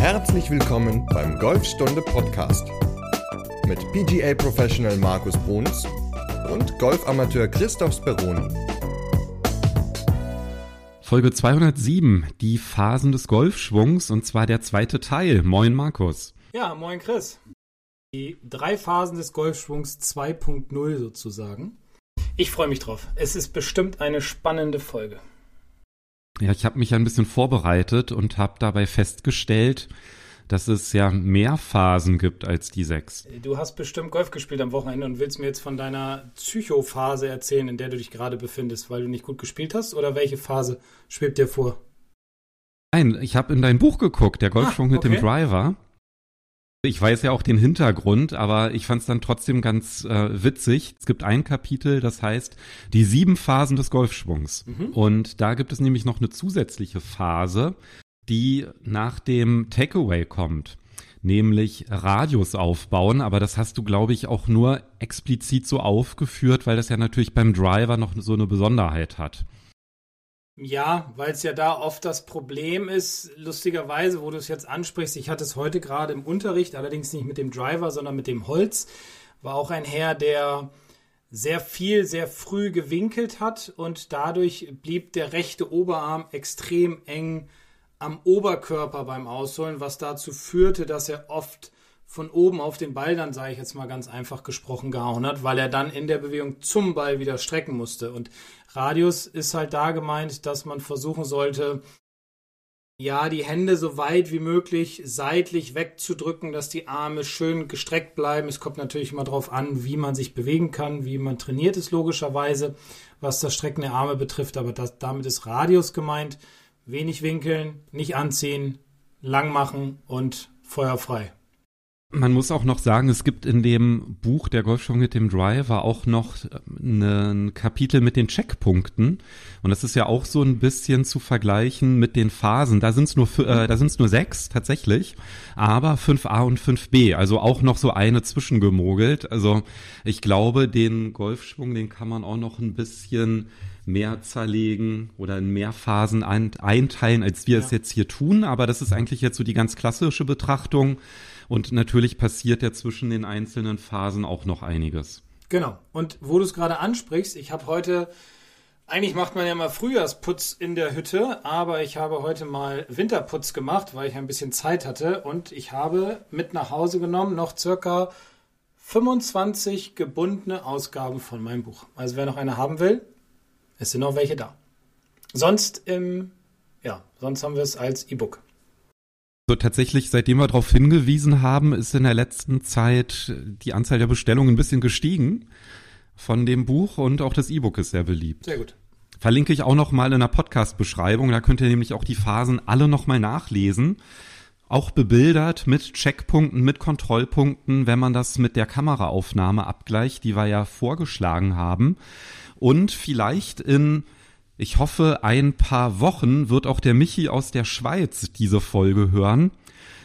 Herzlich willkommen beim Golfstunde Podcast mit PGA Professional Markus Bruns und Golfamateur Christoph Speroni. Folge 207, die Phasen des Golfschwungs und zwar der zweite Teil. Moin Markus. Ja, moin Chris. Die drei Phasen des Golfschwungs 2.0 sozusagen. Ich freue mich drauf. Es ist bestimmt eine spannende Folge. Ja, ich habe mich ein bisschen vorbereitet und habe dabei festgestellt, dass es ja mehr Phasen gibt als die sechs. Du hast bestimmt Golf gespielt am Wochenende und willst mir jetzt von deiner Psychophase erzählen, in der du dich gerade befindest, weil du nicht gut gespielt hast? Oder welche Phase schwebt dir vor? Nein, ich habe in dein Buch geguckt, der Golfschwung ah, okay. mit dem Driver. Ich weiß ja auch den Hintergrund, aber ich fand es dann trotzdem ganz äh, witzig. Es gibt ein Kapitel, das heißt die sieben Phasen des Golfschwungs. Mhm. Und da gibt es nämlich noch eine zusätzliche Phase, die nach dem Takeaway kommt, nämlich Radius aufbauen. Aber das hast du, glaube ich, auch nur explizit so aufgeführt, weil das ja natürlich beim Driver noch so eine Besonderheit hat. Ja, weil es ja da oft das Problem ist, lustigerweise, wo du es jetzt ansprichst, ich hatte es heute gerade im Unterricht, allerdings nicht mit dem Driver, sondern mit dem Holz, war auch ein Herr, der sehr viel, sehr früh gewinkelt hat und dadurch blieb der rechte Oberarm extrem eng am Oberkörper beim Ausholen, was dazu führte, dass er oft von oben auf den Ball dann, sage ich jetzt mal ganz einfach gesprochen, gehauen hat, weil er dann in der Bewegung zum Ball wieder strecken musste. Und Radius ist halt da gemeint, dass man versuchen sollte, ja, die Hände so weit wie möglich seitlich wegzudrücken, dass die Arme schön gestreckt bleiben. Es kommt natürlich immer darauf an, wie man sich bewegen kann, wie man trainiert ist, logischerweise, was das Strecken der Arme betrifft. Aber das, damit ist Radius gemeint. Wenig winkeln, nicht anziehen, lang machen und feuerfrei. Man muss auch noch sagen, es gibt in dem Buch Der Golfschwung mit dem Driver auch noch ein Kapitel mit den Checkpunkten. Und das ist ja auch so ein bisschen zu vergleichen mit den Phasen. Da sind es nur, äh, da sind es nur sechs tatsächlich, aber 5a und 5b, also auch noch so eine zwischengemogelt. Also ich glaube, den Golfschwung, den kann man auch noch ein bisschen mehr zerlegen oder in mehr Phasen ein, einteilen, als wir ja. es jetzt hier tun. Aber das ist eigentlich jetzt so die ganz klassische Betrachtung. Und natürlich passiert ja zwischen den einzelnen Phasen auch noch einiges. Genau. Und wo du es gerade ansprichst, ich habe heute, eigentlich macht man ja mal Frühjahrsputz in der Hütte, aber ich habe heute mal Winterputz gemacht, weil ich ein bisschen Zeit hatte. Und ich habe mit nach Hause genommen noch circa 25 gebundene Ausgaben von meinem Buch. Also wer noch eine haben will, es sind noch welche da. Sonst, ähm, ja, sonst haben wir es als E-Book. So tatsächlich, seitdem wir darauf hingewiesen haben, ist in der letzten Zeit die Anzahl der Bestellungen ein bisschen gestiegen von dem Buch und auch das E-Book ist sehr beliebt. Sehr gut. Verlinke ich auch noch mal in der Podcast-Beschreibung. Da könnt ihr nämlich auch die Phasen alle noch mal nachlesen. Auch bebildert mit Checkpunkten, mit Kontrollpunkten, wenn man das mit der Kameraaufnahme abgleicht, die wir ja vorgeschlagen haben. Und vielleicht in ich hoffe, ein paar Wochen wird auch der Michi aus der Schweiz diese Folge hören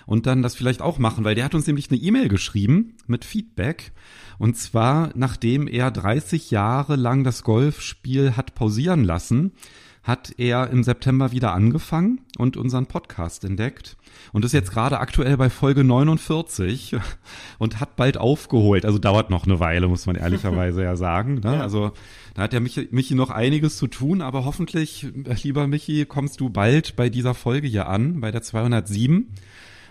und dann das vielleicht auch machen, weil der hat uns nämlich eine E-Mail geschrieben mit Feedback. Und zwar, nachdem er 30 Jahre lang das Golfspiel hat pausieren lassen, hat er im September wieder angefangen und unseren Podcast entdeckt und ist jetzt gerade aktuell bei Folge 49 und hat bald aufgeholt. Also dauert noch eine Weile, muss man ehrlicherweise ja sagen. Ne? Ja. Also da hat ja Michi, Michi noch einiges zu tun, aber hoffentlich, lieber Michi, kommst du bald bei dieser Folge hier an, bei der 207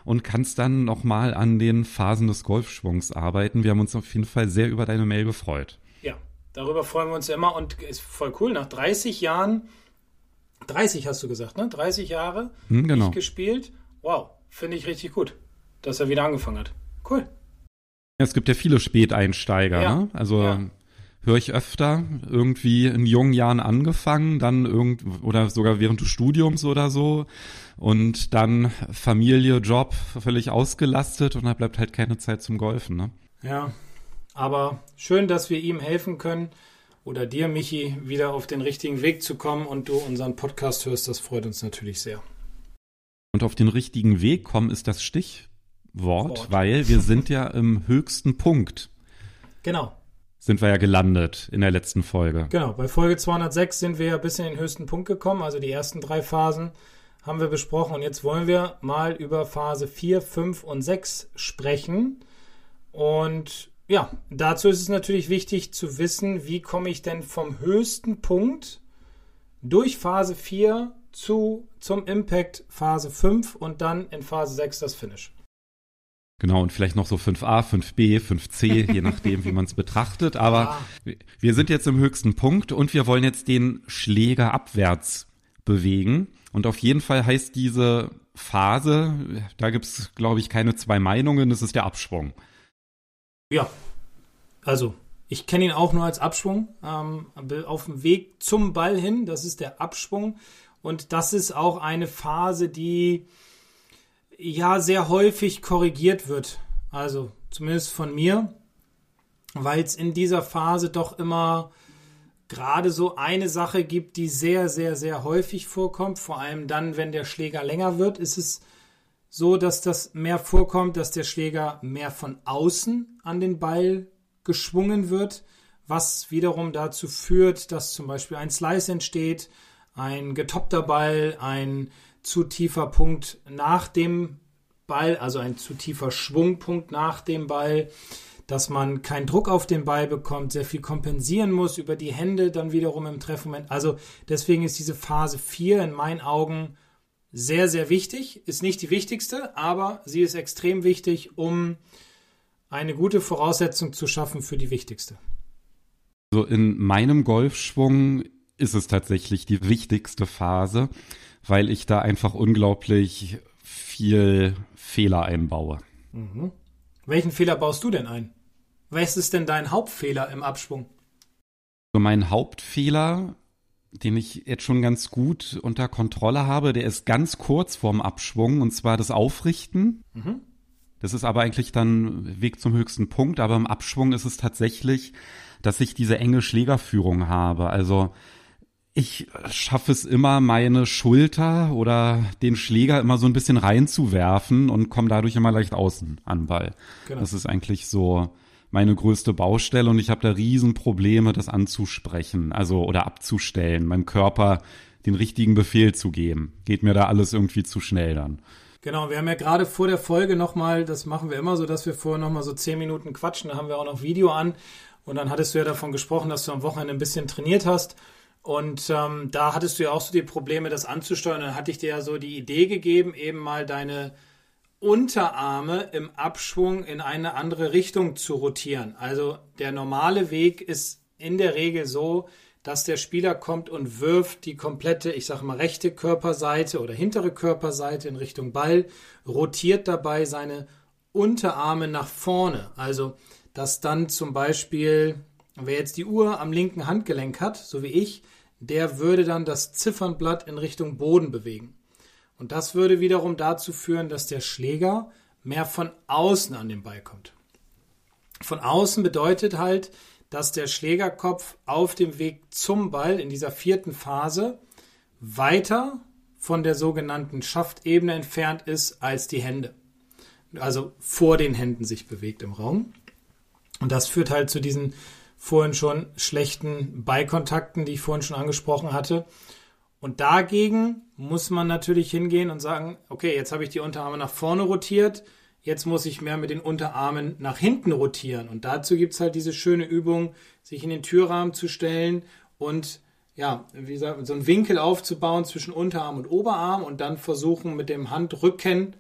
und kannst dann nochmal an den Phasen des Golfschwungs arbeiten. Wir haben uns auf jeden Fall sehr über deine Mail gefreut. Ja, darüber freuen wir uns immer und ist voll cool. Nach 30 Jahren 30 hast du gesagt, ne? 30 Jahre hm, genau. gespielt. Wow, finde ich richtig gut, dass er wieder angefangen hat. Cool. Es gibt ja viele Späteinsteiger, ja. ne? Also ja. Höre ich öfter, irgendwie in jungen Jahren angefangen, dann irgend oder sogar während des Studiums oder so und dann Familie, Job völlig ausgelastet und da bleibt halt keine Zeit zum Golfen, ne? Ja, aber schön, dass wir ihm helfen können oder dir, Michi, wieder auf den richtigen Weg zu kommen und du unseren Podcast hörst. Das freut uns natürlich sehr. Und auf den richtigen Weg kommen ist das Stichwort, Wort. weil wir sind ja im höchsten Punkt. Genau. Sind wir ja gelandet in der letzten Folge. Genau, bei Folge 206 sind wir ja bis in den höchsten Punkt gekommen, also die ersten drei Phasen haben wir besprochen und jetzt wollen wir mal über Phase 4, 5 und 6 sprechen. Und ja, dazu ist es natürlich wichtig zu wissen, wie komme ich denn vom höchsten Punkt durch Phase 4 zu, zum Impact Phase 5 und dann in Phase 6 das Finish. Genau, und vielleicht noch so 5a, 5b, 5c, je nachdem, wie man es betrachtet. Aber ah. wir sind jetzt im höchsten Punkt und wir wollen jetzt den Schläger abwärts bewegen. Und auf jeden Fall heißt diese Phase, da gibt es, glaube ich, keine zwei Meinungen, das ist der Abschwung. Ja, also ich kenne ihn auch nur als Abschwung. Ähm, auf dem Weg zum Ball hin, das ist der Abschwung. Und das ist auch eine Phase, die ja sehr häufig korrigiert wird. Also zumindest von mir, weil es in dieser Phase doch immer gerade so eine Sache gibt, die sehr, sehr, sehr häufig vorkommt. Vor allem dann, wenn der Schläger länger wird, ist es so, dass das mehr vorkommt, dass der Schläger mehr von außen an den Ball geschwungen wird, was wiederum dazu führt, dass zum Beispiel ein Slice entsteht, ein getoppter Ball, ein zu tiefer Punkt nach dem Ball, also ein zu tiefer Schwungpunkt nach dem Ball, dass man keinen Druck auf den Ball bekommt, sehr viel kompensieren muss über die Hände dann wiederum im Treffmoment. Also deswegen ist diese Phase 4 in meinen Augen sehr, sehr wichtig. Ist nicht die wichtigste, aber sie ist extrem wichtig, um eine gute Voraussetzung zu schaffen für die wichtigste. So in meinem Golfschwung ist es tatsächlich die wichtigste Phase, weil ich da einfach unglaublich viel Fehler einbaue. Mhm. Welchen Fehler baust du denn ein? Was ist denn dein Hauptfehler im Abschwung? Mein Hauptfehler, den ich jetzt schon ganz gut unter Kontrolle habe, der ist ganz kurz vorm Abschwung und zwar das Aufrichten. Mhm. Das ist aber eigentlich dann Weg zum höchsten Punkt, aber im Abschwung ist es tatsächlich, dass ich diese enge Schlägerführung habe. Also ich schaffe es immer, meine Schulter oder den Schläger immer so ein bisschen reinzuwerfen und komme dadurch immer leicht außen an Ball. Genau. Das ist eigentlich so meine größte Baustelle und ich habe da Riesenprobleme, das anzusprechen, also oder abzustellen, meinem Körper den richtigen Befehl zu geben. Geht mir da alles irgendwie zu schnell dann. Genau, wir haben ja gerade vor der Folge nochmal, das machen wir immer so, dass wir vorher nochmal so zehn Minuten quatschen, da haben wir auch noch Video an und dann hattest du ja davon gesprochen, dass du am Wochenende ein bisschen trainiert hast und ähm, da hattest du ja auch so die Probleme, das anzusteuern. Dann hatte ich dir ja so die Idee gegeben, eben mal deine Unterarme im Abschwung in eine andere Richtung zu rotieren. Also der normale Weg ist in der Regel so, dass der Spieler kommt und wirft die komplette, ich sage mal, rechte Körperseite oder hintere Körperseite in Richtung Ball, rotiert dabei seine Unterarme nach vorne. Also, dass dann zum Beispiel, wer jetzt die Uhr am linken Handgelenk hat, so wie ich, der würde dann das Ziffernblatt in Richtung Boden bewegen. Und das würde wiederum dazu führen, dass der Schläger mehr von außen an den Ball kommt. Von außen bedeutet halt, dass der Schlägerkopf auf dem Weg zum Ball in dieser vierten Phase weiter von der sogenannten Schaftebene entfernt ist als die Hände. Also vor den Händen sich bewegt im Raum. Und das führt halt zu diesen vorhin schon schlechten Beikontakten, die ich vorhin schon angesprochen hatte. Und dagegen muss man natürlich hingehen und sagen, okay, jetzt habe ich die Unterarme nach vorne rotiert, jetzt muss ich mehr mit den Unterarmen nach hinten rotieren. Und dazu gibt es halt diese schöne Übung, sich in den Türrahmen zu stellen und ja, wie gesagt, so einen Winkel aufzubauen zwischen Unterarm und Oberarm und dann versuchen mit dem Handrücken,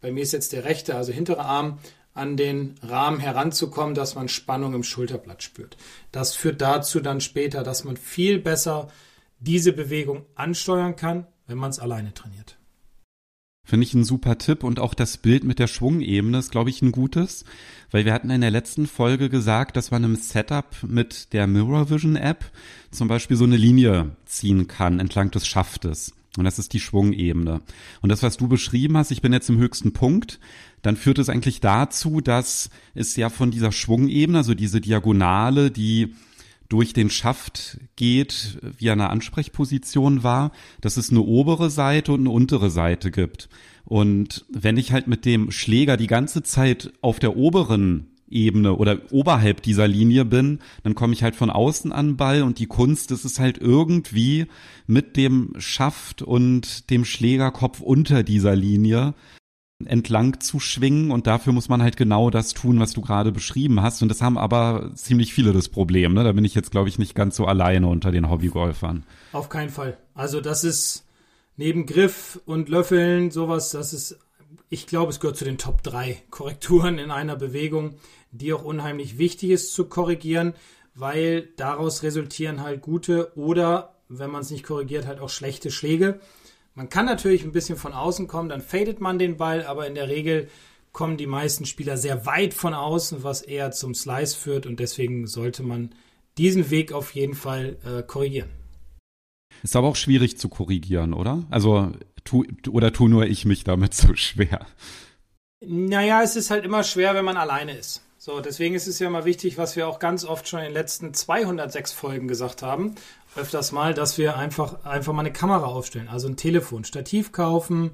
bei mir ist jetzt der rechte, also hintere Arm, an den Rahmen heranzukommen, dass man Spannung im Schulterblatt spürt. Das führt dazu dann später, dass man viel besser diese Bewegung ansteuern kann, wenn man es alleine trainiert. Finde ich ein super Tipp und auch das Bild mit der Schwungebene ist, glaube ich, ein gutes, weil wir hatten in der letzten Folge gesagt, dass man im Setup mit der Mirror Vision App zum Beispiel so eine Linie ziehen kann entlang des Schaftes. Und das ist die Schwungebene. Und das, was du beschrieben hast, ich bin jetzt im höchsten Punkt, dann führt es eigentlich dazu, dass es ja von dieser Schwungebene, also diese Diagonale, die durch den Schaft geht, wie eine Ansprechposition war, dass es eine obere Seite und eine untere Seite gibt. Und wenn ich halt mit dem Schläger die ganze Zeit auf der oberen Ebene oder oberhalb dieser Linie bin, dann komme ich halt von außen an Ball und die Kunst ist es halt irgendwie mit dem Schaft und dem Schlägerkopf unter dieser Linie entlang zu schwingen und dafür muss man halt genau das tun, was du gerade beschrieben hast und das haben aber ziemlich viele das Problem, ne? Da bin ich jetzt glaube ich nicht ganz so alleine unter den Hobbygolfern. Auf keinen Fall. Also das ist neben Griff und Löffeln sowas, das ist ich glaube, es gehört zu den Top 3 Korrekturen in einer Bewegung, die auch unheimlich wichtig ist zu korrigieren, weil daraus resultieren halt gute oder, wenn man es nicht korrigiert, halt auch schlechte Schläge. Man kann natürlich ein bisschen von außen kommen, dann fadet man den Ball, aber in der Regel kommen die meisten Spieler sehr weit von außen, was eher zum Slice führt und deswegen sollte man diesen Weg auf jeden Fall äh, korrigieren. Ist aber auch schwierig zu korrigieren, oder? Also tu, oder tu nur ich mich damit so schwer? Naja, es ist halt immer schwer, wenn man alleine ist. So, deswegen ist es ja immer wichtig, was wir auch ganz oft schon in den letzten 206 Folgen gesagt haben, öfters mal, dass wir einfach, einfach mal eine Kamera aufstellen, also ein Telefon, Stativ kaufen,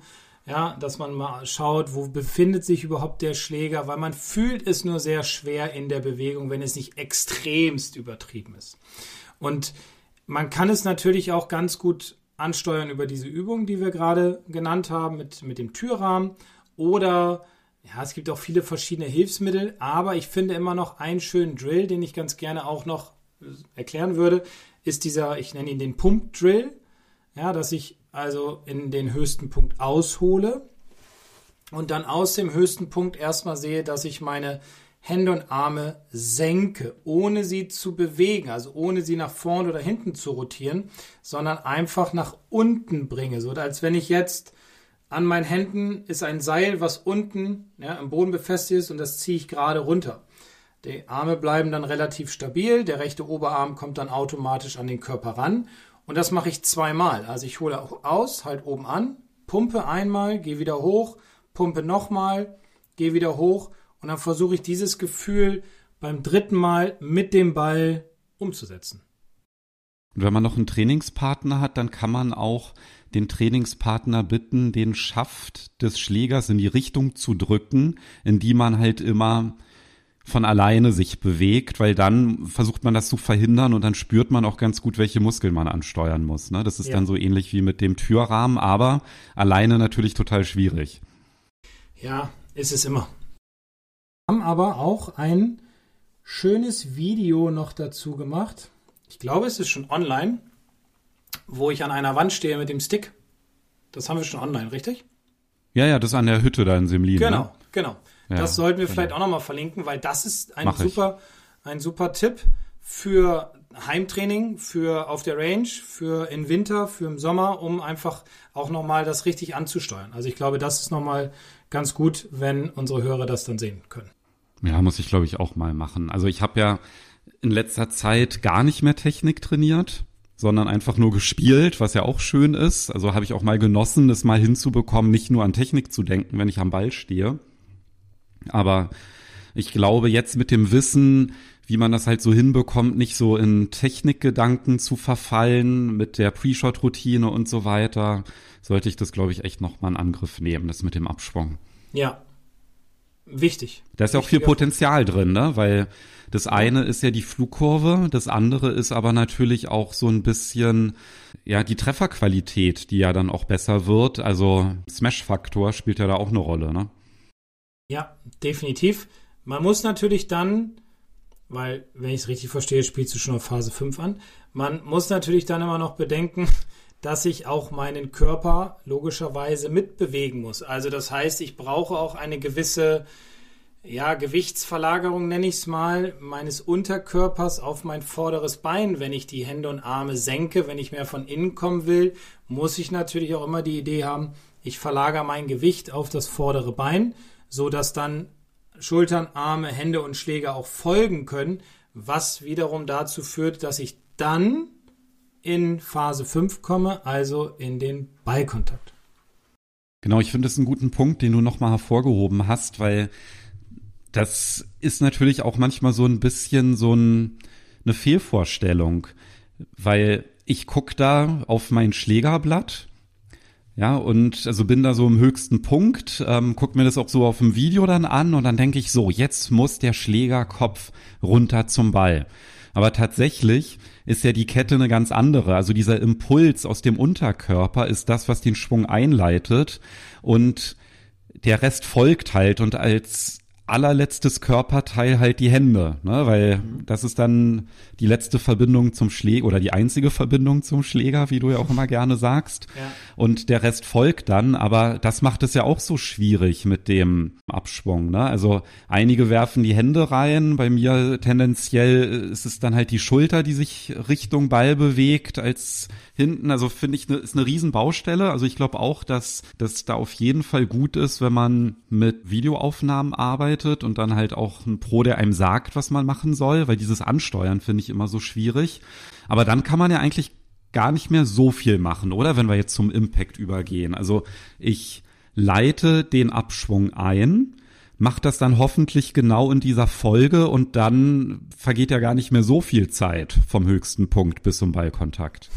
ja, dass man mal schaut, wo befindet sich überhaupt der Schläger, weil man fühlt es nur sehr schwer in der Bewegung, wenn es nicht extremst übertrieben ist. Und man kann es natürlich auch ganz gut ansteuern über diese Übung, die wir gerade genannt haben, mit, mit dem Türrahmen. Oder, ja, es gibt auch viele verschiedene Hilfsmittel, aber ich finde immer noch einen schönen Drill, den ich ganz gerne auch noch erklären würde, ist dieser, ich nenne ihn den Pump-Drill. Ja, dass ich also in den höchsten Punkt aushole und dann aus dem höchsten Punkt erstmal sehe, dass ich meine Hände und Arme senke, ohne sie zu bewegen, also ohne sie nach vorne oder hinten zu rotieren, sondern einfach nach unten bringe. So als wenn ich jetzt an meinen Händen ist ein Seil, was unten ja, am Boden befestigt ist und das ziehe ich gerade runter. Die Arme bleiben dann relativ stabil, der rechte Oberarm kommt dann automatisch an den Körper ran und das mache ich zweimal. Also ich hole aus, halt oben an, pumpe einmal, gehe wieder hoch, pumpe nochmal, gehe wieder hoch und dann versuche ich dieses Gefühl beim dritten Mal mit dem Ball umzusetzen. Und wenn man noch einen Trainingspartner hat, dann kann man auch den Trainingspartner bitten, den Schaft des Schlägers in die Richtung zu drücken, in die man halt immer von alleine sich bewegt, weil dann versucht man das zu verhindern und dann spürt man auch ganz gut, welche Muskeln man ansteuern muss. Ne? Das ist ja. dann so ähnlich wie mit dem Türrahmen, aber alleine natürlich total schwierig. Ja, ist es immer haben aber auch ein schönes Video noch dazu gemacht. Ich glaube, es ist schon online, wo ich an einer Wand stehe mit dem Stick. Das haben wir schon online, richtig? Ja, ja, das ist an der Hütte da in Semlin. Ne? Genau, ne? genau. Ja, das sollten wir genau. vielleicht auch nochmal verlinken, weil das ist ein super, ein super Tipp für Heimtraining, für auf der Range, für in Winter, für im Sommer, um einfach auch nochmal das richtig anzusteuern. Also ich glaube, das ist nochmal ganz gut, wenn unsere Hörer das dann sehen können. Ja, muss ich glaube ich auch mal machen. Also ich habe ja in letzter Zeit gar nicht mehr Technik trainiert, sondern einfach nur gespielt, was ja auch schön ist. Also habe ich auch mal genossen, das mal hinzubekommen, nicht nur an Technik zu denken, wenn ich am Ball stehe. Aber ich glaube, jetzt mit dem Wissen, wie man das halt so hinbekommt, nicht so in Technikgedanken zu verfallen, mit der Pre-Shot-Routine und so weiter, sollte ich das, glaube ich, echt nochmal in Angriff nehmen, das mit dem Abschwung. Ja, wichtig. Da ist ja auch viel Potenzial drin, ne? Weil das eine ist ja die Flugkurve, das andere ist aber natürlich auch so ein bisschen, ja, die Trefferqualität, die ja dann auch besser wird. Also Smash-Faktor spielt ja da auch eine Rolle, ne? Ja, definitiv. Man muss natürlich dann, weil, wenn ich es richtig verstehe, spielst du schon auf Phase 5 an. Man muss natürlich dann immer noch bedenken, dass ich auch meinen Körper logischerweise mitbewegen muss. Also das heißt, ich brauche auch eine gewisse ja, Gewichtsverlagerung, nenne ich es mal, meines Unterkörpers auf mein vorderes Bein. Wenn ich die Hände und Arme senke, wenn ich mehr von innen kommen will, muss ich natürlich auch immer die Idee haben, ich verlagere mein Gewicht auf das vordere Bein, so dass dann Schultern, Arme, Hände und Schläger auch folgen können, was wiederum dazu führt, dass ich dann in Phase 5 komme, also in den Ballkontakt. Genau, ich finde das einen guten Punkt, den du nochmal hervorgehoben hast, weil das ist natürlich auch manchmal so ein bisschen so ein, eine Fehlvorstellung, weil ich gucke da auf mein Schlägerblatt, Ja, und also bin da so im höchsten Punkt, ähm, guck mir das auch so auf dem Video dann an und dann denke ich so, jetzt muss der Schlägerkopf runter zum Ball. Aber tatsächlich ist ja die Kette eine ganz andere. Also dieser Impuls aus dem Unterkörper ist das, was den Schwung einleitet und der Rest folgt halt und als allerletztes Körperteil halt die Hände, ne? weil mhm. das ist dann die letzte Verbindung zum Schläger oder die einzige Verbindung zum Schläger, wie du ja auch immer gerne sagst. Ja. Und der Rest folgt dann, aber das macht es ja auch so schwierig mit dem Abschwung. Ne? Also einige werfen die Hände rein, bei mir tendenziell ist es dann halt die Schulter, die sich Richtung Ball bewegt, als hinten. Also finde ich, ne, ist eine Riesenbaustelle. Also ich glaube auch, dass das da auf jeden Fall gut ist, wenn man mit Videoaufnahmen arbeitet und dann halt auch ein Pro, der einem sagt, was man machen soll, weil dieses Ansteuern finde ich immer so schwierig. Aber dann kann man ja eigentlich gar nicht mehr so viel machen, oder? Wenn wir jetzt zum Impact übergehen. Also ich leite den Abschwung ein, mache das dann hoffentlich genau in dieser Folge und dann vergeht ja gar nicht mehr so viel Zeit vom höchsten Punkt bis zum Ballkontakt.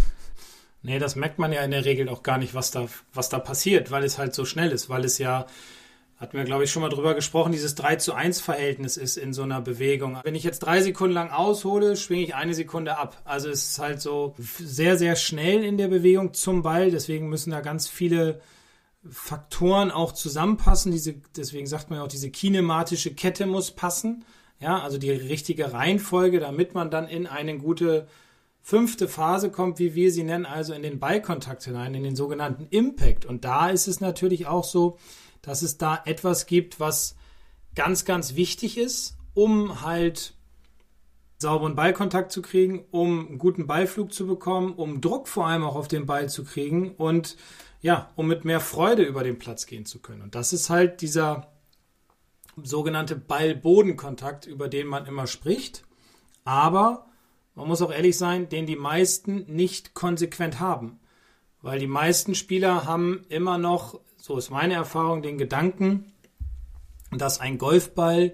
Nee, das merkt man ja in der Regel auch gar nicht, was da, was da passiert, weil es halt so schnell ist, weil es ja, hatten wir, glaube ich, schon mal drüber gesprochen, dieses 3 zu 1 Verhältnis ist in so einer Bewegung. Wenn ich jetzt drei Sekunden lang aushole, schwinge ich eine Sekunde ab. Also es ist halt so sehr, sehr schnell in der Bewegung zum Ball. Deswegen müssen da ganz viele Faktoren auch zusammenpassen. Diese, deswegen sagt man ja auch, diese kinematische Kette muss passen. Ja, also die richtige Reihenfolge, damit man dann in eine gute fünfte Phase kommt, wie wir sie nennen, also in den Ballkontakt hinein, in den sogenannten Impact. Und da ist es natürlich auch so, dass es da etwas gibt, was ganz, ganz wichtig ist, um halt sauberen Ballkontakt zu kriegen, um einen guten Ballflug zu bekommen, um Druck vor allem auch auf den Ball zu kriegen und ja, um mit mehr Freude über den Platz gehen zu können. Und das ist halt dieser sogenannte Ball-Boden-Kontakt, über den man immer spricht. Aber man muss auch ehrlich sein, den die meisten nicht konsequent haben. Weil die meisten Spieler haben immer noch, so ist meine Erfahrung, den Gedanken, dass ein Golfball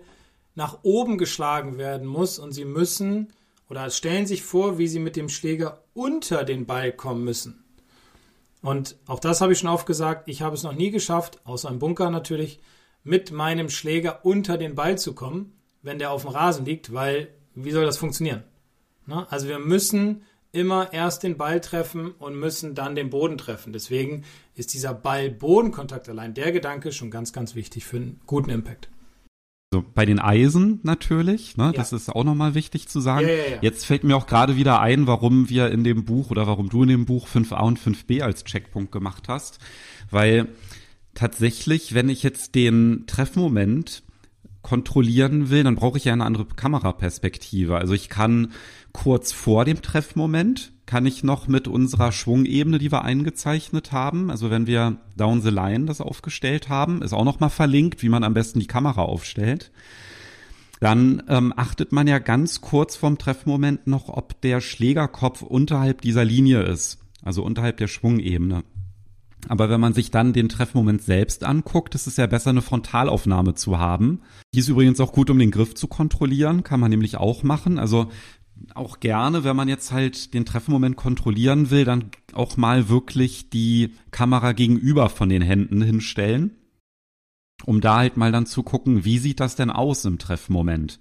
nach oben geschlagen werden muss und sie müssen oder stellen sich vor, wie sie mit dem Schläger unter den Ball kommen müssen. Und auch das habe ich schon aufgesagt, ich habe es noch nie geschafft, außer im Bunker natürlich, mit meinem Schläger unter den Ball zu kommen, wenn der auf dem Rasen liegt, weil wie soll das funktionieren? Ne? Also wir müssen immer erst den Ball treffen und müssen dann den Boden treffen. Deswegen ist dieser Ball-Boden-Kontakt allein der Gedanke schon ganz, ganz wichtig für einen guten Impact. So, bei den Eisen natürlich, ne, ja. das ist auch nochmal wichtig zu sagen. Ja, ja, Jetzt fällt mir auch gerade wieder ein, warum wir in dem Buch oder warum du in dem Buch 5a und 5b als Checkpunkt gemacht hast. Weil tatsächlich, wenn ich jetzt den Treffmoment kontrollieren will, dann brauche ich ja eine andere Kameraperspektive. Also ich kann kurz vor dem Treffmoment kann ich noch mit unserer Schwungebene, die wir eingezeichnet haben, also wenn wir Down the Line das aufgestellt haben, ist auch noch mal verlinkt, wie man am besten die Kamera aufstellt. Dann ähm, achtet man ja ganz kurz vorm Treffmoment noch, ob der Schlägerkopf unterhalb dieser Linie ist, also unterhalb der Schwungebene. Aber wenn man sich dann den Treffmoment selbst anguckt, ist es ja besser, eine Frontalaufnahme zu haben. Die ist übrigens auch gut, um den Griff zu kontrollieren, kann man nämlich auch machen. Also auch gerne, wenn man jetzt halt den Treffmoment kontrollieren will, dann auch mal wirklich die Kamera gegenüber von den Händen hinstellen, um da halt mal dann zu gucken, wie sieht das denn aus im Treffmoment.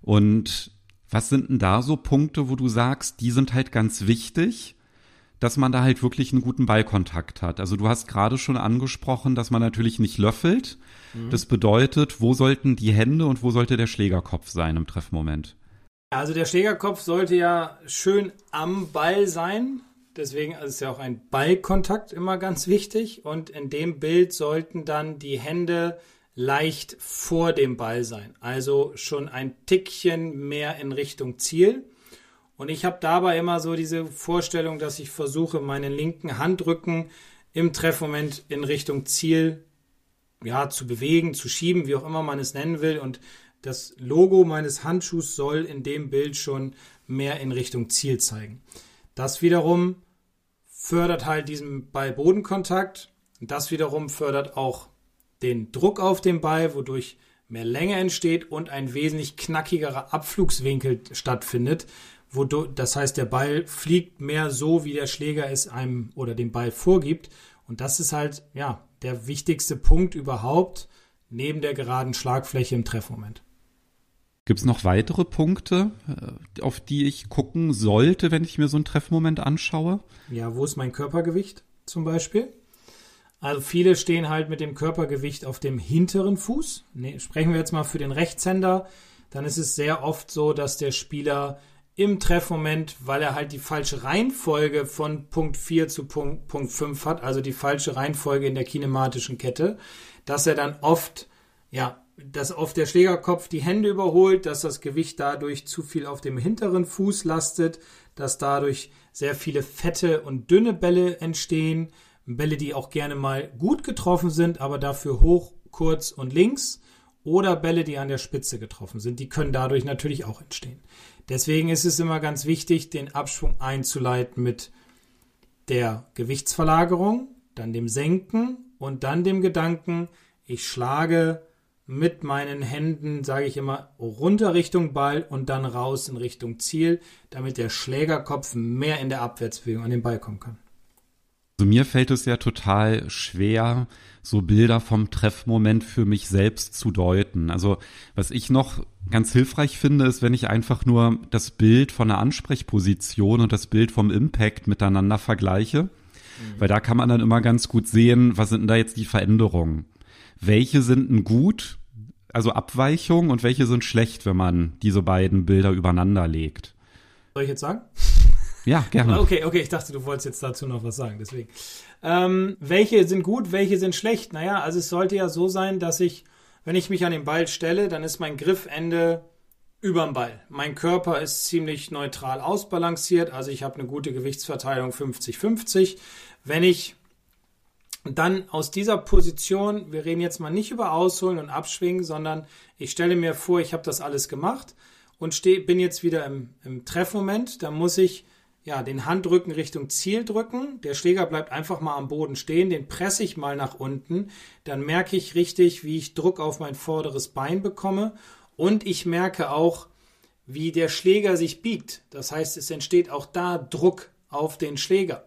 Und was sind denn da so Punkte, wo du sagst, die sind halt ganz wichtig? Dass man da halt wirklich einen guten Ballkontakt hat. Also du hast gerade schon angesprochen, dass man natürlich nicht löffelt. Mhm. Das bedeutet, wo sollten die Hände und wo sollte der Schlägerkopf sein im Treffmoment? Also der Schlägerkopf sollte ja schön am Ball sein. Deswegen ist ja auch ein Ballkontakt immer ganz wichtig. Und in dem Bild sollten dann die Hände leicht vor dem Ball sein. Also schon ein Tickchen mehr in Richtung Ziel. Und ich habe dabei immer so diese Vorstellung, dass ich versuche, meinen linken Handrücken im Treffmoment in Richtung Ziel ja, zu bewegen, zu schieben, wie auch immer man es nennen will. Und das Logo meines Handschuhs soll in dem Bild schon mehr in Richtung Ziel zeigen. Das wiederum fördert halt diesen Ball-Bodenkontakt. Das wiederum fördert auch den Druck auf den Ball, wodurch mehr Länge entsteht und ein wesentlich knackigerer Abflugswinkel stattfindet, wo du, das heißt, der Ball fliegt mehr so, wie der Schläger es einem oder dem Ball vorgibt. Und das ist halt, ja, der wichtigste Punkt überhaupt neben der geraden Schlagfläche im Treffmoment. Gibt es noch weitere Punkte, äh, auf die ich gucken sollte, wenn ich mir so einen Treffmoment anschaue? Ja, wo ist mein Körpergewicht zum Beispiel? Also viele stehen halt mit dem Körpergewicht auf dem hinteren Fuß. Nee, sprechen wir jetzt mal für den Rechtshänder. Dann ist es sehr oft so, dass der Spieler im Treffmoment, weil er halt die falsche Reihenfolge von Punkt 4 zu Punkt, Punkt 5 hat, also die falsche Reihenfolge in der kinematischen Kette, dass er dann oft, ja, dass oft der Schlägerkopf die Hände überholt, dass das Gewicht dadurch zu viel auf dem hinteren Fuß lastet, dass dadurch sehr viele fette und dünne Bälle entstehen, Bälle, die auch gerne mal gut getroffen sind, aber dafür hoch, kurz und links, oder Bälle, die an der Spitze getroffen sind, die können dadurch natürlich auch entstehen. Deswegen ist es immer ganz wichtig, den Abschwung einzuleiten mit der Gewichtsverlagerung, dann dem Senken und dann dem Gedanken, ich schlage mit meinen Händen, sage ich immer, runter Richtung Ball und dann raus in Richtung Ziel, damit der Schlägerkopf mehr in der Abwärtsbewegung an den Ball kommen kann. Also mir fällt es ja total schwer, so Bilder vom Treffmoment für mich selbst zu deuten. Also was ich noch ganz hilfreich finde, ist, wenn ich einfach nur das Bild von der Ansprechposition und das Bild vom Impact miteinander vergleiche. Mhm. Weil da kann man dann immer ganz gut sehen, was sind denn da jetzt die Veränderungen welche sind denn gut, also Abweichungen und welche sind schlecht, wenn man diese beiden Bilder übereinander legt. Soll ich jetzt sagen? Ja, gerne. Okay, okay, ich dachte, du wolltest jetzt dazu noch was sagen, deswegen. Ähm, welche sind gut, welche sind schlecht? Naja, also es sollte ja so sein, dass ich, wenn ich mich an den Ball stelle, dann ist mein Griffende überm Ball. Mein Körper ist ziemlich neutral ausbalanciert, also ich habe eine gute Gewichtsverteilung 50-50. Wenn ich dann aus dieser Position, wir reden jetzt mal nicht über Ausholen und Abschwingen, sondern ich stelle mir vor, ich habe das alles gemacht und steh, bin jetzt wieder im, im Treffmoment. Da muss ich ja den Handrücken Richtung Ziel drücken. Der Schläger bleibt einfach mal am Boden stehen, den presse ich mal nach unten. Dann merke ich richtig, wie ich Druck auf mein vorderes Bein bekomme und ich merke auch, wie der Schläger sich biegt. Das heißt, es entsteht auch da Druck auf den Schläger.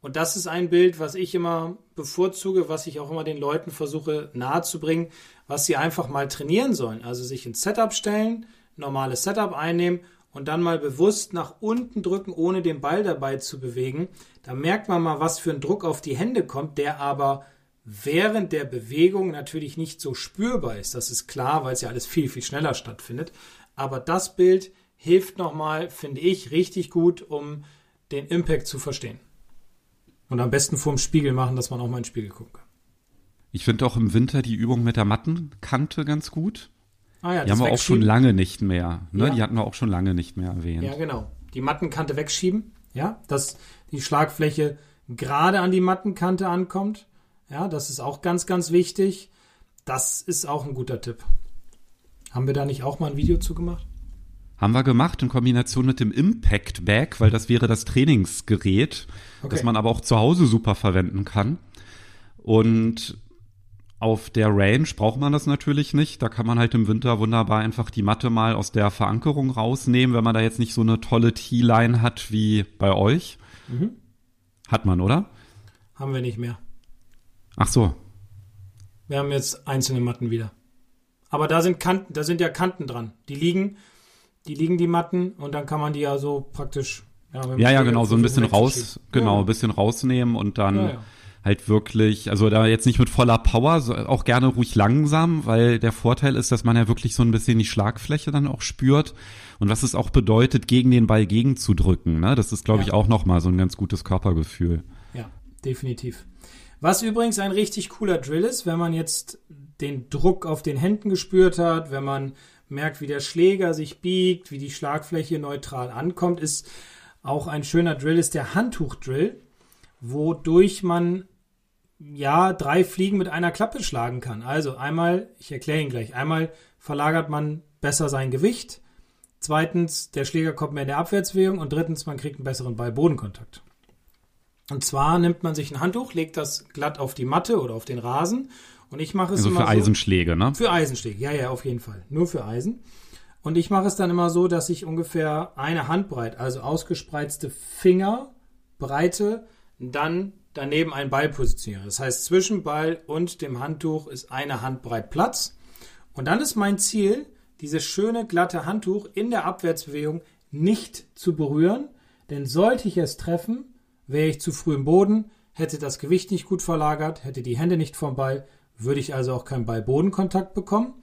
Und das ist ein Bild, was ich immer bevorzuge, was ich auch immer den Leuten versuche nahezubringen, was sie einfach mal trainieren sollen. Also sich ins Setup stellen, normales Setup einnehmen und dann mal bewusst nach unten drücken, ohne den Ball dabei zu bewegen. Da merkt man mal, was für ein Druck auf die Hände kommt, der aber während der Bewegung natürlich nicht so spürbar ist. Das ist klar, weil es ja alles viel, viel schneller stattfindet. Aber das Bild hilft nochmal, finde ich, richtig gut, um den Impact zu verstehen. Und am besten vorm Spiegel machen, dass man auch mal in den Spiegel gucken kann. Ich finde auch im Winter die Übung mit der Mattenkante ganz gut. Ah ja, die haben wir auch schon lange nicht mehr. Ne? Ja. Die hatten wir auch schon lange nicht mehr erwähnt. Ja, genau. Die Mattenkante wegschieben, ja, dass die Schlagfläche gerade an die Mattenkante ankommt. Ja, das ist auch ganz, ganz wichtig. Das ist auch ein guter Tipp. Haben wir da nicht auch mal ein Video zu gemacht? Haben wir gemacht in Kombination mit dem Impact Bag, weil das wäre das Trainingsgerät, okay. das man aber auch zu Hause super verwenden kann. Und auf der Range braucht man das natürlich nicht. Da kann man halt im Winter wunderbar einfach die Matte mal aus der Verankerung rausnehmen, wenn man da jetzt nicht so eine tolle T-Line hat wie bei euch. Mhm. Hat man, oder? Haben wir nicht mehr. Ach so. Wir haben jetzt einzelne Matten wieder. Aber da sind Kanten, da sind ja Kanten dran. Die liegen die liegen die Matten und dann kann man die ja so praktisch. Ja, ja, ja genau, so ein bisschen raus, genau, ein bisschen rausnehmen und dann ja, ja. Halt wirklich, also da jetzt nicht mit voller Power, so auch gerne ruhig langsam, weil der Vorteil ist, dass man ja wirklich so ein bisschen die Schlagfläche dann auch spürt und was es auch bedeutet, gegen den Ball gegenzudrücken. Ne? Das ist, glaube ich, auch nochmal so ein ganz gutes Körpergefühl. Ja, definitiv. Was übrigens ein richtig cooler Drill ist, wenn man jetzt den Druck auf den Händen gespürt hat, wenn man merkt, wie der Schläger sich biegt, wie die Schlagfläche neutral ankommt, ist auch ein schöner Drill, ist der Handtuchdrill, wodurch man ja drei Fliegen mit einer Klappe schlagen kann. Also einmal, ich erkläre ihn gleich, einmal verlagert man besser sein Gewicht, zweitens, der Schläger kommt mehr in der Abwärtsbewegung und drittens, man kriegt einen besseren Ball-Bodenkontakt. Und zwar nimmt man sich ein Handtuch, legt das glatt auf die Matte oder auf den Rasen und ich mache es also immer für Eisenschläge, ne? Für Eisenschläge, ja, ja, auf jeden Fall. Nur für Eisen. Und ich mache es dann immer so, dass ich ungefähr eine Handbreit, also ausgespreizte Fingerbreite, dann daneben einen Ball positioniere. Das heißt, zwischen Ball und dem Handtuch ist eine Handbreit Platz. Und dann ist mein Ziel, dieses schöne glatte Handtuch in der Abwärtsbewegung nicht zu berühren, denn sollte ich es treffen, wäre ich zu früh im Boden, hätte das Gewicht nicht gut verlagert, hätte die Hände nicht vom Ball, würde ich also auch keinen Ball-Bodenkontakt bekommen.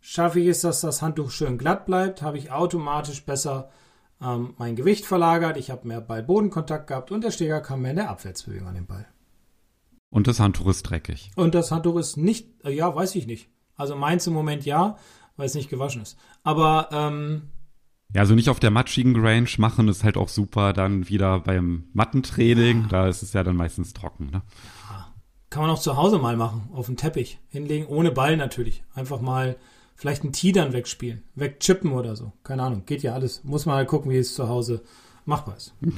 Schaffe ich es, dass das Handtuch schön glatt bleibt, habe ich automatisch besser ähm, mein Gewicht verlagert, ich habe mehr Ball-Bodenkontakt gehabt und der Steger kam mehr in der Abwärtsbewegung an den Ball. Und das Handtuch ist dreckig. Und das Handtuch ist nicht, äh, ja, weiß ich nicht. Also meins im Moment ja, weil es nicht gewaschen ist. Aber ähm, ja, also nicht auf der matschigen Range machen ist halt auch super. Dann wieder beim Mattentraining, ja. da ist es ja dann meistens trocken. Ne? Ja. Kann man auch zu Hause mal machen, auf dem Teppich hinlegen, ohne Ball natürlich. Einfach mal vielleicht ein Tee dann wegspielen, wegchippen oder so. Keine Ahnung, geht ja alles. Muss man halt gucken, wie es zu Hause machbar ist.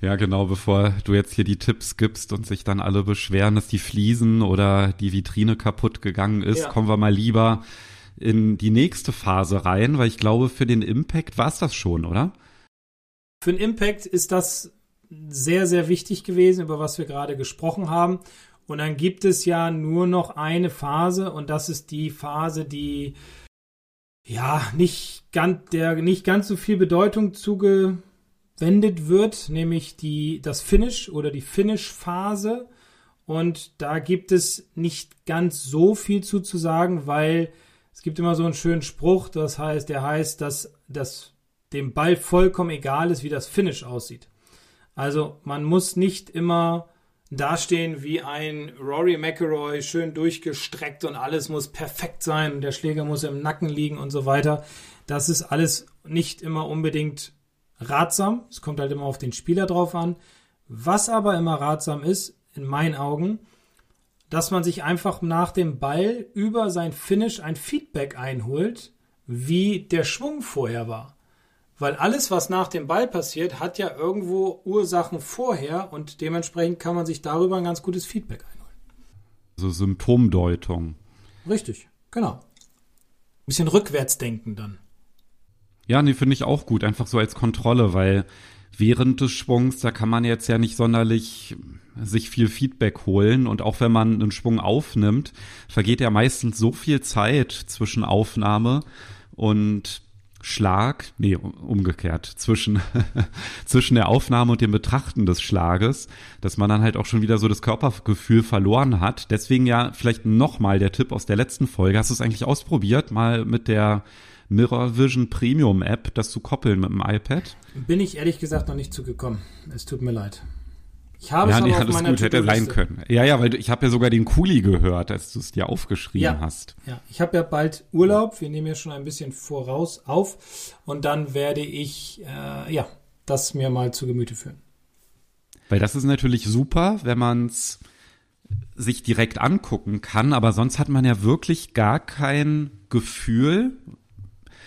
Ja, genau, bevor du jetzt hier die Tipps gibst und sich dann alle beschweren, dass die Fliesen oder die Vitrine kaputt gegangen ist, ja. kommen wir mal lieber in die nächste Phase rein, weil ich glaube, für den Impact war es das schon, oder? Für den Impact ist das sehr, sehr wichtig gewesen, über was wir gerade gesprochen haben. Und dann gibt es ja nur noch eine Phase und das ist die Phase, die ja nicht ganz, der nicht ganz so viel Bedeutung zugewendet wird, nämlich die, das Finish oder die Finish-Phase. Und da gibt es nicht ganz so viel zu, zu sagen, weil es gibt immer so einen schönen Spruch, das heißt, der heißt, dass das dem Ball vollkommen egal ist, wie das Finish aussieht. Also man muss nicht immer dastehen wie ein Rory McIlroy, schön durchgestreckt und alles muss perfekt sein der Schläger muss im Nacken liegen und so weiter. Das ist alles nicht immer unbedingt ratsam. Es kommt halt immer auf den Spieler drauf an. Was aber immer ratsam ist, in meinen Augen, dass man sich einfach nach dem Ball über sein Finish ein Feedback einholt, wie der Schwung vorher war. Weil alles, was nach dem Ball passiert, hat ja irgendwo Ursachen vorher und dementsprechend kann man sich darüber ein ganz gutes Feedback einholen. So Symptomdeutung. Richtig, genau. Ein bisschen rückwärts denken dann. Ja, nee, finde ich auch gut, einfach so als Kontrolle, weil während des Schwungs, da kann man jetzt ja nicht sonderlich sich viel Feedback holen und auch wenn man einen Schwung aufnimmt, vergeht ja meistens so viel Zeit zwischen Aufnahme und Schlag, nee, umgekehrt, zwischen, zwischen der Aufnahme und dem Betrachten des Schlages, dass man dann halt auch schon wieder so das Körpergefühl verloren hat. Deswegen ja vielleicht nochmal der Tipp aus der letzten Folge. Hast du es eigentlich ausprobiert, mal mit der Mirror Vision Premium App, das zu koppeln mit dem iPad? Bin ich ehrlich gesagt noch nicht zugekommen. Es tut mir leid. Ich habe ja, es nee, aber auf gut, hätte sein können. Ja, ja, weil ich habe ja sogar den Kuli gehört, als du es dir aufgeschrieben ja, hast. Ja, ich habe ja bald Urlaub. Wir nehmen ja schon ein bisschen voraus auf und dann werde ich äh, ja das mir mal zu Gemüte führen. Weil das ist natürlich super, wenn man es sich direkt angucken kann, aber sonst hat man ja wirklich gar kein Gefühl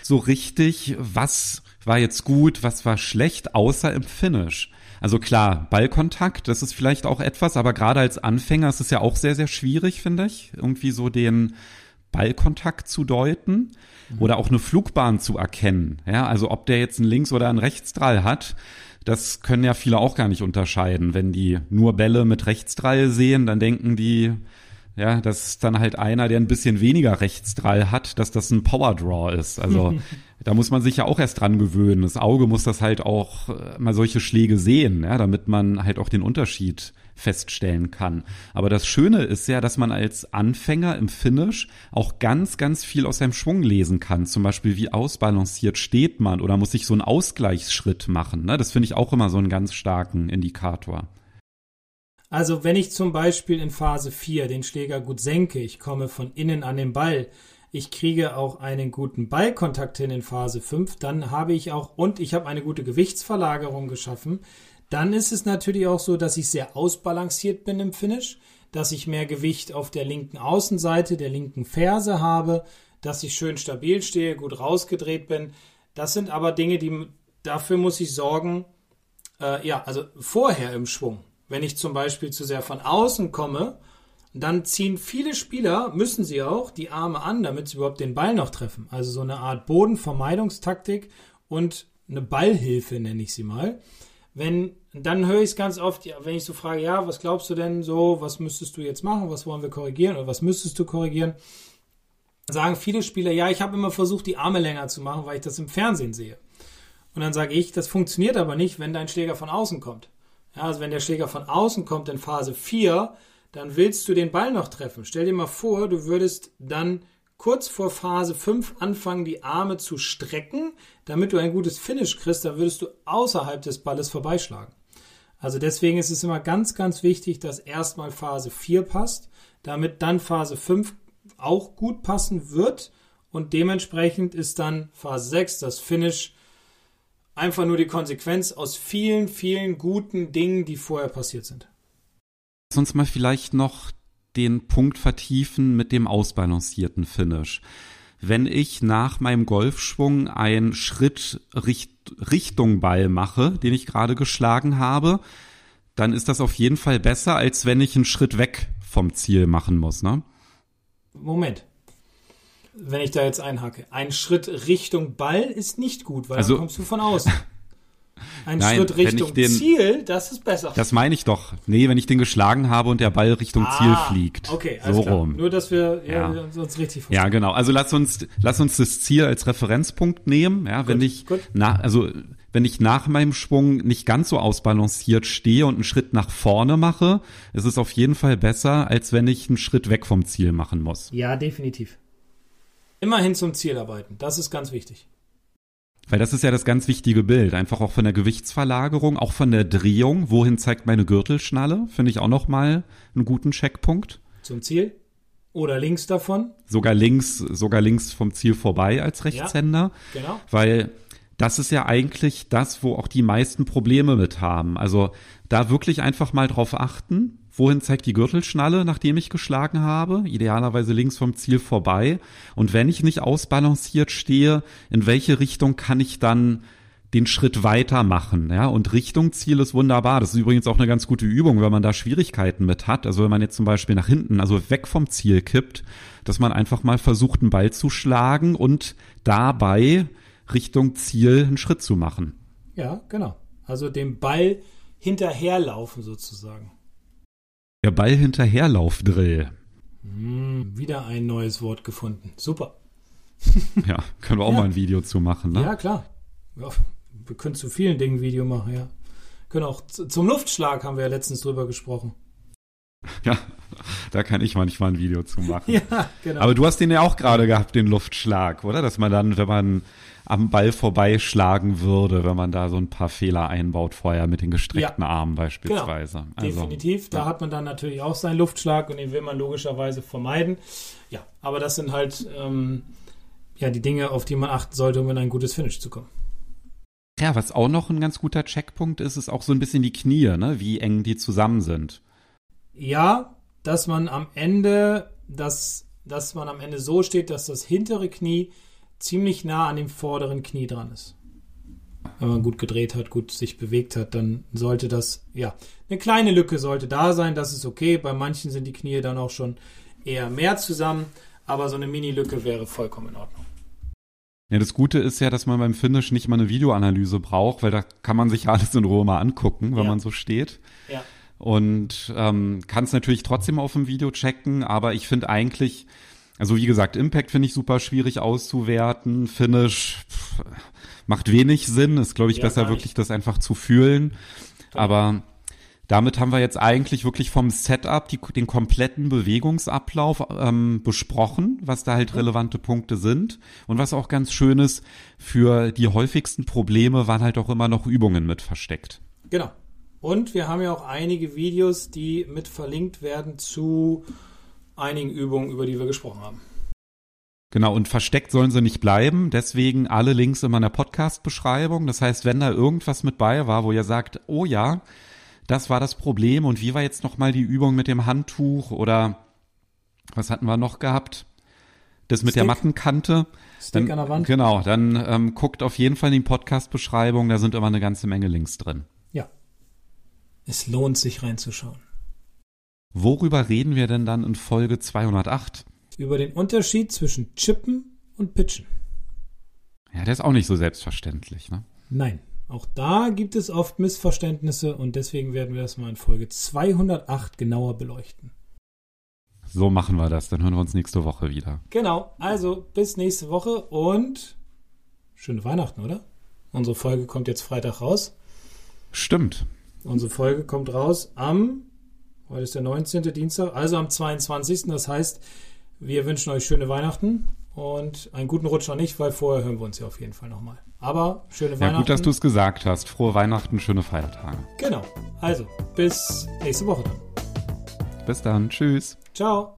so richtig, was war jetzt gut, was war schlecht, außer im Finish. Also klar, Ballkontakt, das ist vielleicht auch etwas, aber gerade als Anfänger ist es ja auch sehr, sehr schwierig, finde ich, irgendwie so den Ballkontakt zu deuten mhm. oder auch eine Flugbahn zu erkennen. Ja, also ob der jetzt einen Links- oder einen Rechtsdrall hat, das können ja viele auch gar nicht unterscheiden. Wenn die nur Bälle mit Rechtsdrall sehen, dann denken die, ja, dass dann halt einer, der ein bisschen weniger Rechtsdrall hat, dass das ein Power Draw ist. Also da muss man sich ja auch erst dran gewöhnen. Das Auge muss das halt auch äh, mal solche Schläge sehen, ja, damit man halt auch den Unterschied feststellen kann. Aber das Schöne ist ja, dass man als Anfänger im Finish auch ganz, ganz viel aus seinem Schwung lesen kann. Zum Beispiel, wie ausbalanciert steht man oder muss ich so einen Ausgleichsschritt machen. Ne? Das finde ich auch immer so einen ganz starken Indikator. Also wenn ich zum Beispiel in Phase 4 den Schläger gut senke, ich komme von innen an den Ball, ich kriege auch einen guten Ballkontakt hin in Phase 5, dann habe ich auch, und ich habe eine gute Gewichtsverlagerung geschaffen, dann ist es natürlich auch so, dass ich sehr ausbalanciert bin im Finish, dass ich mehr Gewicht auf der linken Außenseite, der linken Ferse habe, dass ich schön stabil stehe, gut rausgedreht bin. Das sind aber Dinge, die dafür muss ich sorgen, äh, ja, also vorher im Schwung. Wenn ich zum Beispiel zu sehr von außen komme dann ziehen viele Spieler, müssen sie auch, die Arme an, damit sie überhaupt den Ball noch treffen. Also so eine Art Bodenvermeidungstaktik und eine Ballhilfe nenne ich sie mal. Wenn dann höre ich es ganz oft, wenn ich so frage, ja, was glaubst du denn so, was müsstest du jetzt machen, was wollen wir korrigieren oder was müsstest du korrigieren? Sagen viele Spieler, ja, ich habe immer versucht, die Arme länger zu machen, weil ich das im Fernsehen sehe. Und dann sage ich, das funktioniert aber nicht, wenn dein Schläger von außen kommt. Ja, also wenn der Schläger von außen kommt in Phase 4, dann willst du den Ball noch treffen. Stell dir mal vor, du würdest dann kurz vor Phase 5 anfangen, die Arme zu strecken, damit du ein gutes Finish kriegst, dann würdest du außerhalb des Balles vorbeischlagen. Also deswegen ist es immer ganz, ganz wichtig, dass erstmal Phase 4 passt, damit dann Phase 5 auch gut passen wird und dementsprechend ist dann Phase 6 das Finish einfach nur die Konsequenz aus vielen, vielen guten Dingen, die vorher passiert sind. Lass uns mal vielleicht noch den Punkt vertiefen mit dem ausbalancierten Finish. Wenn ich nach meinem Golfschwung einen Schritt Richt Richtung Ball mache, den ich gerade geschlagen habe, dann ist das auf jeden Fall besser, als wenn ich einen Schritt weg vom Ziel machen muss, ne? Moment. Wenn ich da jetzt einhacke. Ein Schritt Richtung Ball ist nicht gut, weil also, dann kommst du von außen. Ein Nein, Schritt Richtung den, Ziel, das ist besser. Das meine ich doch. Nee, wenn ich den geschlagen habe und der Ball Richtung ah, Ziel fliegt. Okay, so klar. rum. Nur, dass wir ja, ja. uns richtig verstehen. Ja, genau. Also lass uns, lass uns das Ziel als Referenzpunkt nehmen. Ja, gut, wenn ich, gut. na, also, wenn ich nach meinem Schwung nicht ganz so ausbalanciert stehe und einen Schritt nach vorne mache, ist es auf jeden Fall besser, als wenn ich einen Schritt weg vom Ziel machen muss. Ja, definitiv. Immerhin zum Ziel arbeiten. Das ist ganz wichtig. Weil das ist ja das ganz wichtige Bild, einfach auch von der Gewichtsverlagerung, auch von der Drehung. Wohin zeigt meine Gürtelschnalle? Finde ich auch nochmal einen guten Checkpunkt. Zum Ziel? Oder links davon? Sogar links, sogar links vom Ziel vorbei als Rechtshänder. Ja, genau. Weil das ist ja eigentlich das, wo auch die meisten Probleme mit haben. Also da wirklich einfach mal drauf achten, wohin zeigt die Gürtelschnalle, nachdem ich geschlagen habe, idealerweise links vom Ziel vorbei. Und wenn ich nicht ausbalanciert stehe, in welche Richtung kann ich dann den Schritt weitermachen, ja, und Richtung Ziel ist wunderbar. Das ist übrigens auch eine ganz gute Übung, wenn man da Schwierigkeiten mit hat. Also wenn man jetzt zum Beispiel nach hinten, also weg vom Ziel kippt, dass man einfach mal versucht, einen Ball zu schlagen und dabei Richtung Ziel einen Schritt zu machen. Ja, genau. Also dem Ball hinterherlaufen sozusagen. Der Ball hinterherlaufdrill. Hm, wieder ein neues Wort gefunden. Super. ja, können wir auch ja. mal ein Video zu machen, ne? Ja, klar. Ja, wir können zu vielen Dingen ein Video machen, ja. Können auch zum Luftschlag haben wir ja letztens drüber gesprochen. Ja, da kann ich manchmal ein Video zu machen. ja, genau. Aber du hast den ja auch gerade gehabt, den Luftschlag, oder? Dass man dann, wenn man am Ball vorbeischlagen würde, wenn man da so ein paar Fehler einbaut vorher mit den gestreckten ja, Armen beispielsweise. Genau, also, definitiv. Da ja. hat man dann natürlich auch seinen Luftschlag und den will man logischerweise vermeiden. Ja, aber das sind halt ähm, ja die Dinge, auf die man achten sollte, um in ein gutes Finish zu kommen. Ja, was auch noch ein ganz guter Checkpunkt ist, ist auch so ein bisschen die Knie, ne? wie eng die zusammen sind. Ja, dass man am Ende, dass, dass man am Ende so steht, dass das hintere Knie ziemlich nah an dem vorderen Knie dran ist. Wenn man gut gedreht hat, gut sich bewegt hat, dann sollte das, ja, eine kleine Lücke sollte da sein, das ist okay. Bei manchen sind die Knie dann auch schon eher mehr zusammen, aber so eine Mini-Lücke wäre vollkommen in Ordnung. Ja, das Gute ist ja, dass man beim Finish nicht mal eine Videoanalyse braucht, weil da kann man sich alles in Ruhe mal angucken, wenn ja. man so steht. Ja. Und ähm, kann es natürlich trotzdem auf dem Video checken, aber ich finde eigentlich, also wie gesagt, Impact finde ich super schwierig auszuwerten. Finish pff, macht wenig Sinn. Ist, glaube ich, ja, besser wirklich das einfach zu fühlen. Aber damit haben wir jetzt eigentlich wirklich vom Setup die, den kompletten Bewegungsablauf ähm, besprochen, was da halt relevante Punkte sind. Und was auch ganz schön ist, für die häufigsten Probleme waren halt auch immer noch Übungen mit versteckt. Genau. Und wir haben ja auch einige Videos, die mit verlinkt werden zu einigen Übungen, über die wir gesprochen haben. Genau, und versteckt sollen sie nicht bleiben. Deswegen alle Links in meiner Podcast-Beschreibung. Das heißt, wenn da irgendwas mit bei war, wo ihr sagt, oh ja, das war das Problem und wie war jetzt nochmal die Übung mit dem Handtuch oder was hatten wir noch gehabt? Das mit Stick. der Mattenkante. Stick dann, an der Wand. Genau, dann ähm, guckt auf jeden Fall in die Podcast-Beschreibung, da sind immer eine ganze Menge Links drin. Ja. Es lohnt sich reinzuschauen. Worüber reden wir denn dann in Folge 208? Über den Unterschied zwischen Chippen und Pitchen. Ja, der ist auch nicht so selbstverständlich, ne? Nein, Auch da gibt es oft Missverständnisse und deswegen werden wir das mal in Folge 208 genauer beleuchten. So machen wir das. Dann hören wir uns nächste Woche wieder. Genau. Also bis nächste Woche und schöne Weihnachten, oder? Unsere Folge kommt jetzt Freitag raus. Stimmt. Unsere Folge kommt raus am, heute ist der 19. Dienstag, also am 22. Das heißt, wir wünschen euch schöne Weihnachten und einen guten Rutsch noch nicht, weil vorher hören wir uns ja auf jeden Fall nochmal. Aber schöne Weihnachten. Ja, gut, dass du es gesagt hast. Frohe Weihnachten, schöne Feiertage. Genau. Also, bis nächste Woche dann. Bis dann. Tschüss. Ciao.